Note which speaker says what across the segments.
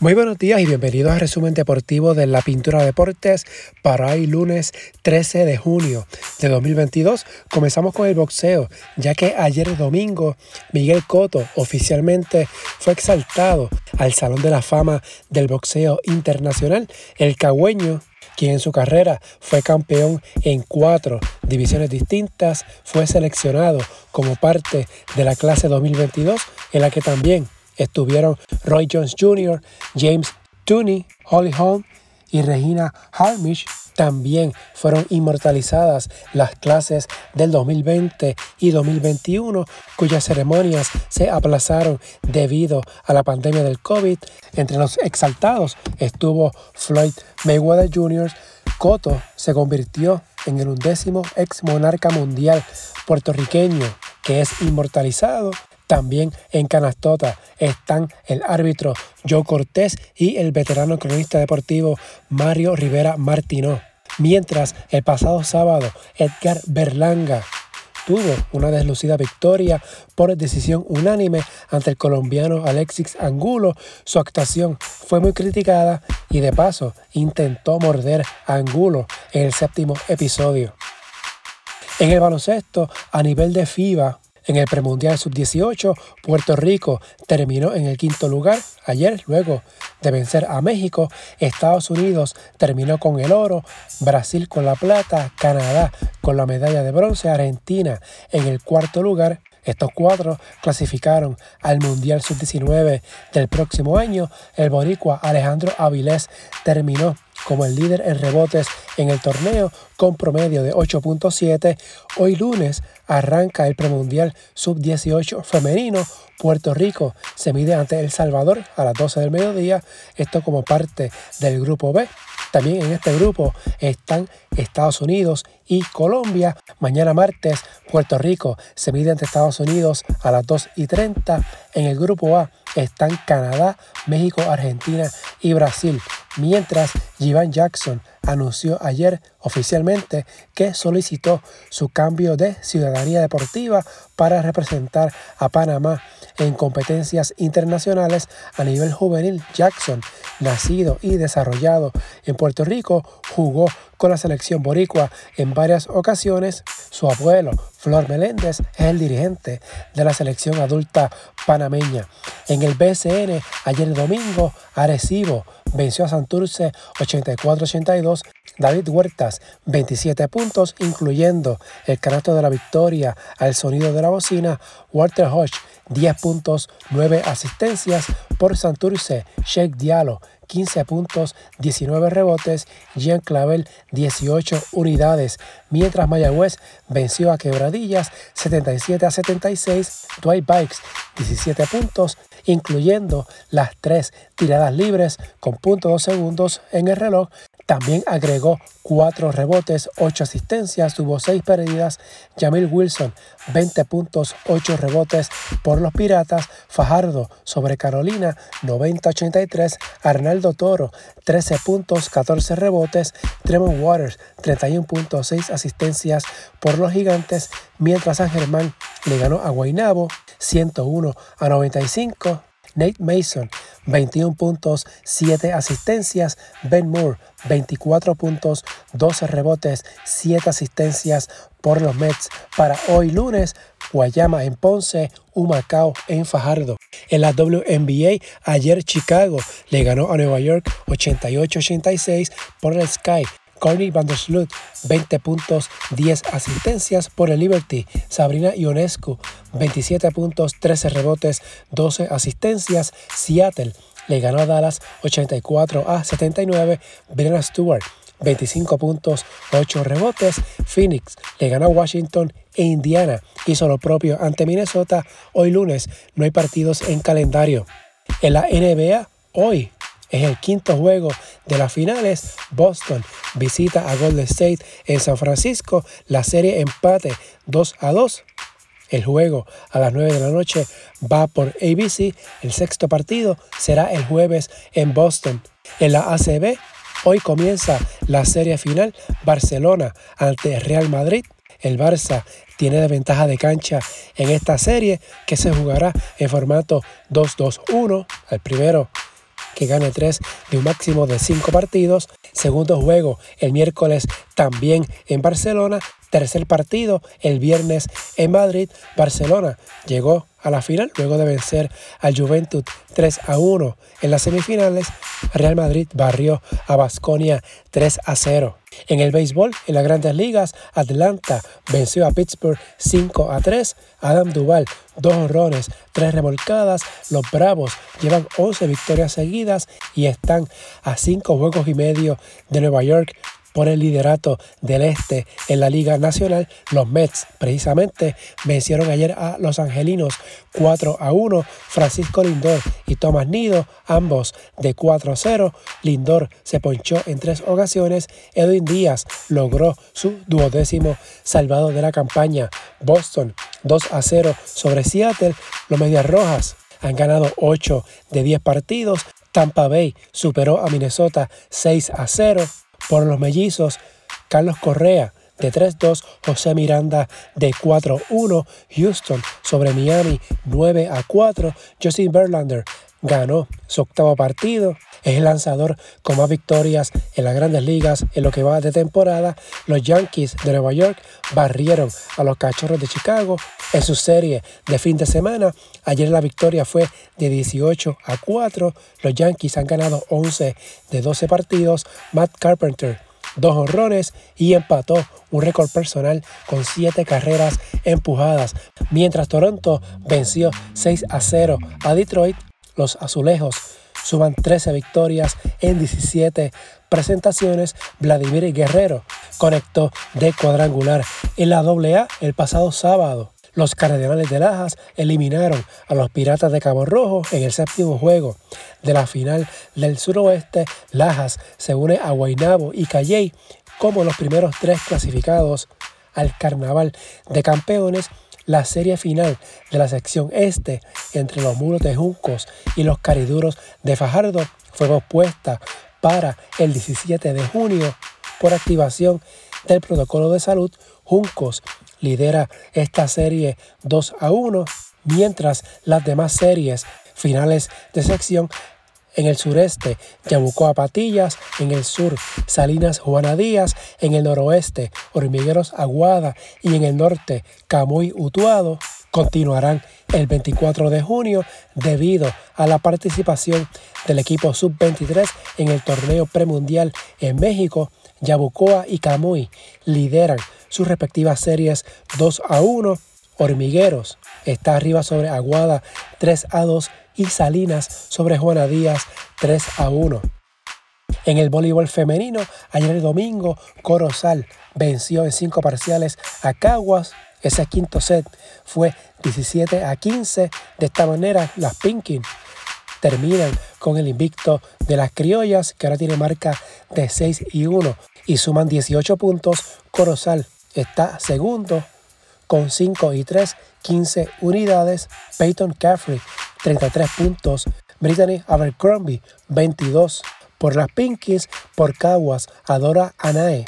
Speaker 1: Muy buenos días y bienvenidos al resumen deportivo de la Pintura Deportes para hoy lunes 13 de junio de 2022. Comenzamos con el boxeo, ya que ayer domingo Miguel Cotto oficialmente fue exaltado al Salón de la Fama del Boxeo Internacional. El cagüeño quien en su carrera fue campeón en cuatro divisiones distintas, fue seleccionado como parte de la clase 2022, en la que también estuvieron Roy Jones Jr., James Tooney, Holly Holm y Regina Harmish. También fueron inmortalizadas las clases del 2020 y 2021, cuyas ceremonias se aplazaron debido a la pandemia del COVID. Entre los exaltados estuvo Floyd Mayweather Jr. Cotto se convirtió en el undécimo ex monarca mundial puertorriqueño que es inmortalizado también en Canastota están el árbitro Joe Cortés y el veterano cronista deportivo Mario Rivera Martino. Mientras el pasado sábado Edgar Berlanga tuvo una deslucida victoria por decisión unánime ante el colombiano Alexis Angulo. Su actuación fue muy criticada y de paso intentó morder a Angulo en el séptimo episodio. En el baloncesto, a nivel de FIBA, en el premundial sub-18, Puerto Rico terminó en el quinto lugar ayer luego de vencer a México. Estados Unidos terminó con el oro, Brasil con la plata, Canadá con la medalla de bronce, Argentina en el cuarto lugar. Estos cuatro clasificaron al Mundial Sub-19 del próximo año. El boricua Alejandro Avilés terminó como el líder en rebotes en el torneo con promedio de 8.7. Hoy lunes arranca el premundial sub-18 femenino. Puerto Rico se mide ante El Salvador a las 12 del mediodía. Esto como parte del grupo B. También en este grupo están Estados Unidos y Colombia. Mañana martes, Puerto Rico se mide ante Estados Unidos a las 2 y 30. En el grupo A están Canadá, México, Argentina y Brasil. Mientras Jivan Jackson anunció ayer oficialmente que solicitó su cambio de ciudadanía deportiva para representar a Panamá en competencias internacionales a nivel juvenil. Jackson, nacido y desarrollado en Puerto Rico, jugó con la selección boricua en varias ocasiones. Su abuelo, Flor Meléndez, es el dirigente de la selección adulta panameña. En el BCN, ayer domingo, Arecibo venció a Santurce 84-82. David Huertas, 27 puntos, incluyendo el canasto de la victoria al sonido de la bocina. Walter Hodge, 10 puntos, 9 asistencias por Santurce. Sheikh Diallo, 15 puntos, 19 rebotes. Jean Clavel, 18 unidades. Mientras Mayagüez venció a Quebradillas 77 a 76. Dwight Bikes, 17 puntos, incluyendo las 3 tiradas libres con .2 segundos en el reloj. También agregó 4 rebotes, 8 asistencias, tuvo 6 pérdidas. Jamil Wilson, 20 puntos, 8 rebotes por los Piratas. Fajardo sobre Carolina, 90-83. Arnaldo Toro, 13 puntos, 14 rebotes. Tremont Waters, 31 puntos, 6 asistencias por los Gigantes. Mientras San Germán le ganó a Guaynabo, 101 a 95. Nate Mason, 21 puntos, 7 asistencias. Ben Moore, 24 puntos, 12 rebotes, 7 asistencias por los Mets. Para hoy lunes, Guayama en Ponce, Humacao en Fajardo. En la WNBA, ayer Chicago le ganó a Nueva York 88-86 por el Sky. Connie Vandersloot, 20 puntos, 10 asistencias por el Liberty. Sabrina Ionescu, 27 puntos, 13 rebotes, 12 asistencias. Seattle le ganó a Dallas 84 a 79. Brianna Stewart, 25 puntos, 8 rebotes. Phoenix le ganó a Washington e Indiana hizo lo propio ante Minnesota. Hoy lunes no hay partidos en calendario. En la NBA, hoy es el quinto juego de las finales. Boston visita a Golden State en San Francisco. La serie empate 2 a 2. El juego a las 9 de la noche va por ABC. El sexto partido será el jueves en Boston. En la ACB, hoy comienza la serie final Barcelona ante Real Madrid. El Barça tiene ventaja de cancha en esta serie que se jugará en formato 2-2-1. El primero que gane tres de un máximo de cinco partidos. Segundo juego el miércoles también en Barcelona. Tercer partido el viernes en Madrid. Barcelona llegó a la final luego de vencer al Juventud 3 a 1 en las semifinales. Real Madrid barrió a Basconia 3 a 0. En el béisbol, en las grandes ligas, Atlanta venció a Pittsburgh 5 a 3. Adam Duval, dos horrones, tres remolcadas. Los Bravos llevan 11 victorias seguidas y están a 5 juegos y medio de Nueva York por el liderato del este en la Liga Nacional. Los Mets precisamente vencieron ayer a los Angelinos 4 a 1. Francisco Lindor y Tomás Nido, ambos de 4 a 0. Lindor se ponchó en tres ocasiones. Edwin Díaz logró su duodécimo salvado de la campaña. Boston 2 a 0 sobre Seattle. Los Medias Rojas han ganado 8 de 10 partidos. Tampa Bay superó a Minnesota 6 a 0 por los mellizos, Carlos Correa de 3-2, José Miranda de 4-1, Houston sobre Miami 9-4, Justin Verlander ganó su octavo partido, es el lanzador con más victorias en las grandes ligas en lo que va de temporada. Los Yankees de Nueva York barrieron a los Cachorros de Chicago en su serie de fin de semana. Ayer la victoria fue de 18 a 4. Los Yankees han ganado 11 de 12 partidos. Matt Carpenter dos honrones y empató un récord personal con siete carreras empujadas, mientras Toronto venció 6 a 0 a Detroit. Los azulejos suman 13 victorias en 17 presentaciones. Vladimir Guerrero conectó de cuadrangular en la AA el pasado sábado. Los Cardenales de Lajas eliminaron a los Piratas de Cabo Rojo en el séptimo juego de la final del suroeste. Lajas se une a Guaynabo y Calley como los primeros tres clasificados al Carnaval de Campeones. La serie final de la sección este entre los muros de Juncos y los Cariduros de Fajardo fue pospuesta para el 17 de junio por activación del protocolo de salud. Juncos lidera esta serie 2 a 1, mientras las demás series finales de sección en el sureste, Yabucoa Patillas, en el sur, Salinas Juana Díaz, en el noroeste, Hormigueros Aguada y en el norte, Camuy Utuado, continuarán el 24 de junio debido a la participación del equipo sub-23 en el torneo premundial en México. Yabucoa y Camuy lideran sus respectivas series 2 a 1. Hormigueros está arriba sobre Aguada 3 a 2 y Salinas sobre Juana Díaz 3 a 1. En el voleibol femenino, ayer el domingo, Corozal venció en cinco parciales a Caguas. Ese quinto set fue 17 a 15. De esta manera, las Pinkin terminan con el invicto de las criollas, que ahora tiene marca de 6 y 1 y suman 18 puntos. Corozal está segundo con 5 y 3, 15 unidades. Peyton Caffrey, 33 puntos. Brittany Abercrombie, 22. Por las Pinkies, por Caguas, Adora Anae,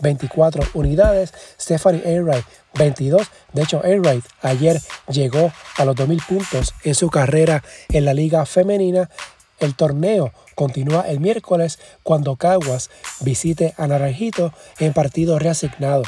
Speaker 1: 24 unidades. Stephanie Ayride, 22. De hecho, Ayride ayer llegó a los 2.000 puntos en su carrera en la liga femenina. El torneo continúa el miércoles cuando Caguas visite a Naranjito en partido reasignado.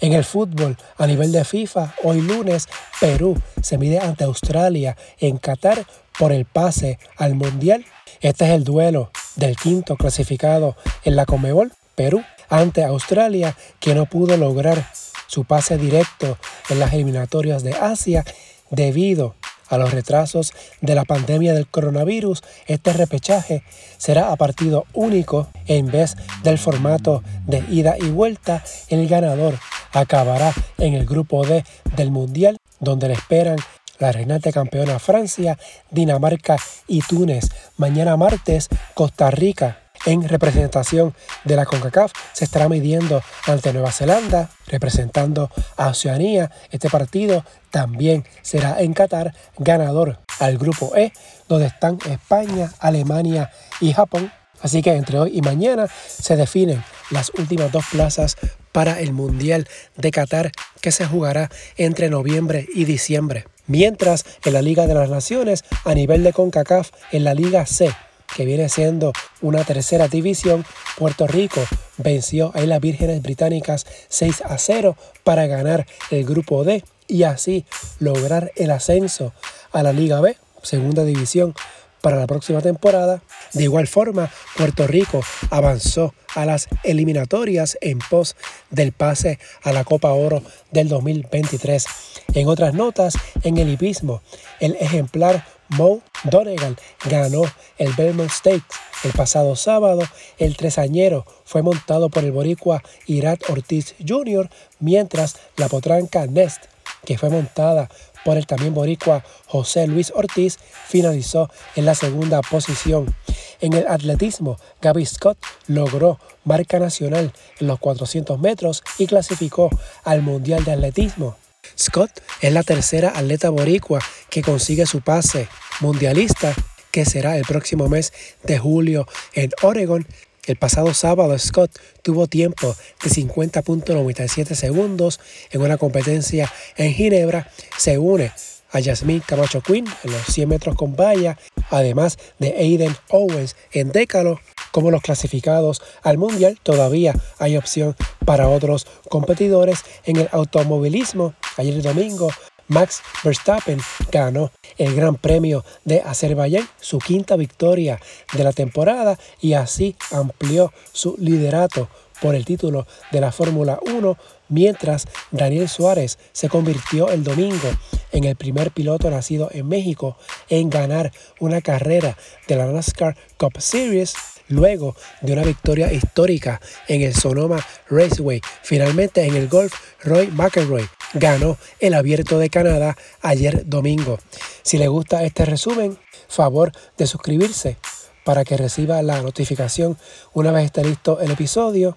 Speaker 1: En el fútbol, a nivel de FIFA, hoy lunes, Perú se mide ante Australia en Qatar por el pase al Mundial. Este es el duelo del quinto clasificado en la Comebol, Perú, ante Australia, que no pudo lograr su pase directo en las eliminatorias de Asia debido a los retrasos de la pandemia del coronavirus, este repechaje será a partido único en vez del formato de ida y vuelta. El ganador acabará en el grupo D del Mundial, donde le esperan la reinante campeona Francia, Dinamarca y Túnez. Mañana martes, Costa Rica en representación de la CONCACAF se estará midiendo ante Nueva Zelanda, representando a Oceanía. Este partido también será en Qatar, ganador al grupo E, donde están España, Alemania y Japón. Así que entre hoy y mañana se definen las últimas dos plazas para el Mundial de Qatar que se jugará entre noviembre y diciembre. Mientras en la Liga de las Naciones, a nivel de CONCACAF, en la Liga C, que viene siendo una tercera división, Puerto Rico venció a las Vírgenes Británicas 6 a 0 para ganar el grupo D y así lograr el ascenso a la Liga B, segunda división para la próxima temporada. De igual forma, Puerto Rico avanzó a las eliminatorias en pos del pase a la Copa Oro del 2023. En otras notas, en el hipismo, el ejemplar Mo Donegal ganó el Belmont Stakes el pasado sábado. El tresañero fue montado por el boricua Irat Ortiz Jr., mientras la potranca Nest, que fue montada por el también boricua José Luis Ortiz, finalizó en la segunda posición. En el atletismo, Gaby Scott logró marca nacional en los 400 metros y clasificó al Mundial de Atletismo. Scott es la tercera atleta boricua que consigue su pase mundialista, que será el próximo mes de julio en Oregon. El pasado sábado Scott tuvo tiempo de 50.97 segundos en una competencia en Ginebra. Se une a Jasmine Camacho Quinn en los 100 metros con valla, además de Aiden Owens en décalo. Como los clasificados al Mundial, todavía hay opción para otros competidores en el automovilismo. Ayer domingo, Max Verstappen ganó el Gran Premio de Azerbaiyán, su quinta victoria de la temporada y así amplió su liderato por el título de la Fórmula 1, mientras Daniel Suárez se convirtió el domingo en el primer piloto nacido en México en ganar una carrera de la NASCAR Cup Series luego de una victoria histórica en el Sonoma Raceway. Finalmente en el golf, Roy McElroy ganó el abierto de Canadá ayer domingo. Si le gusta este resumen, favor de suscribirse para que reciba la notificación una vez esté listo el episodio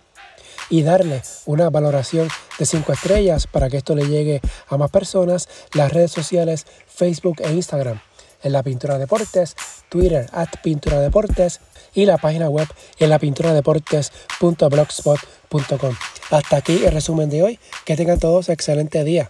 Speaker 1: y darle una valoración de 5 estrellas para que esto le llegue a más personas. Las redes sociales Facebook e Instagram en la Pintura Deportes, Twitter at Pintura Deportes y la página web en la pintura deportes.blogspot.com. Hasta aquí el resumen de hoy. Que tengan todos excelente día.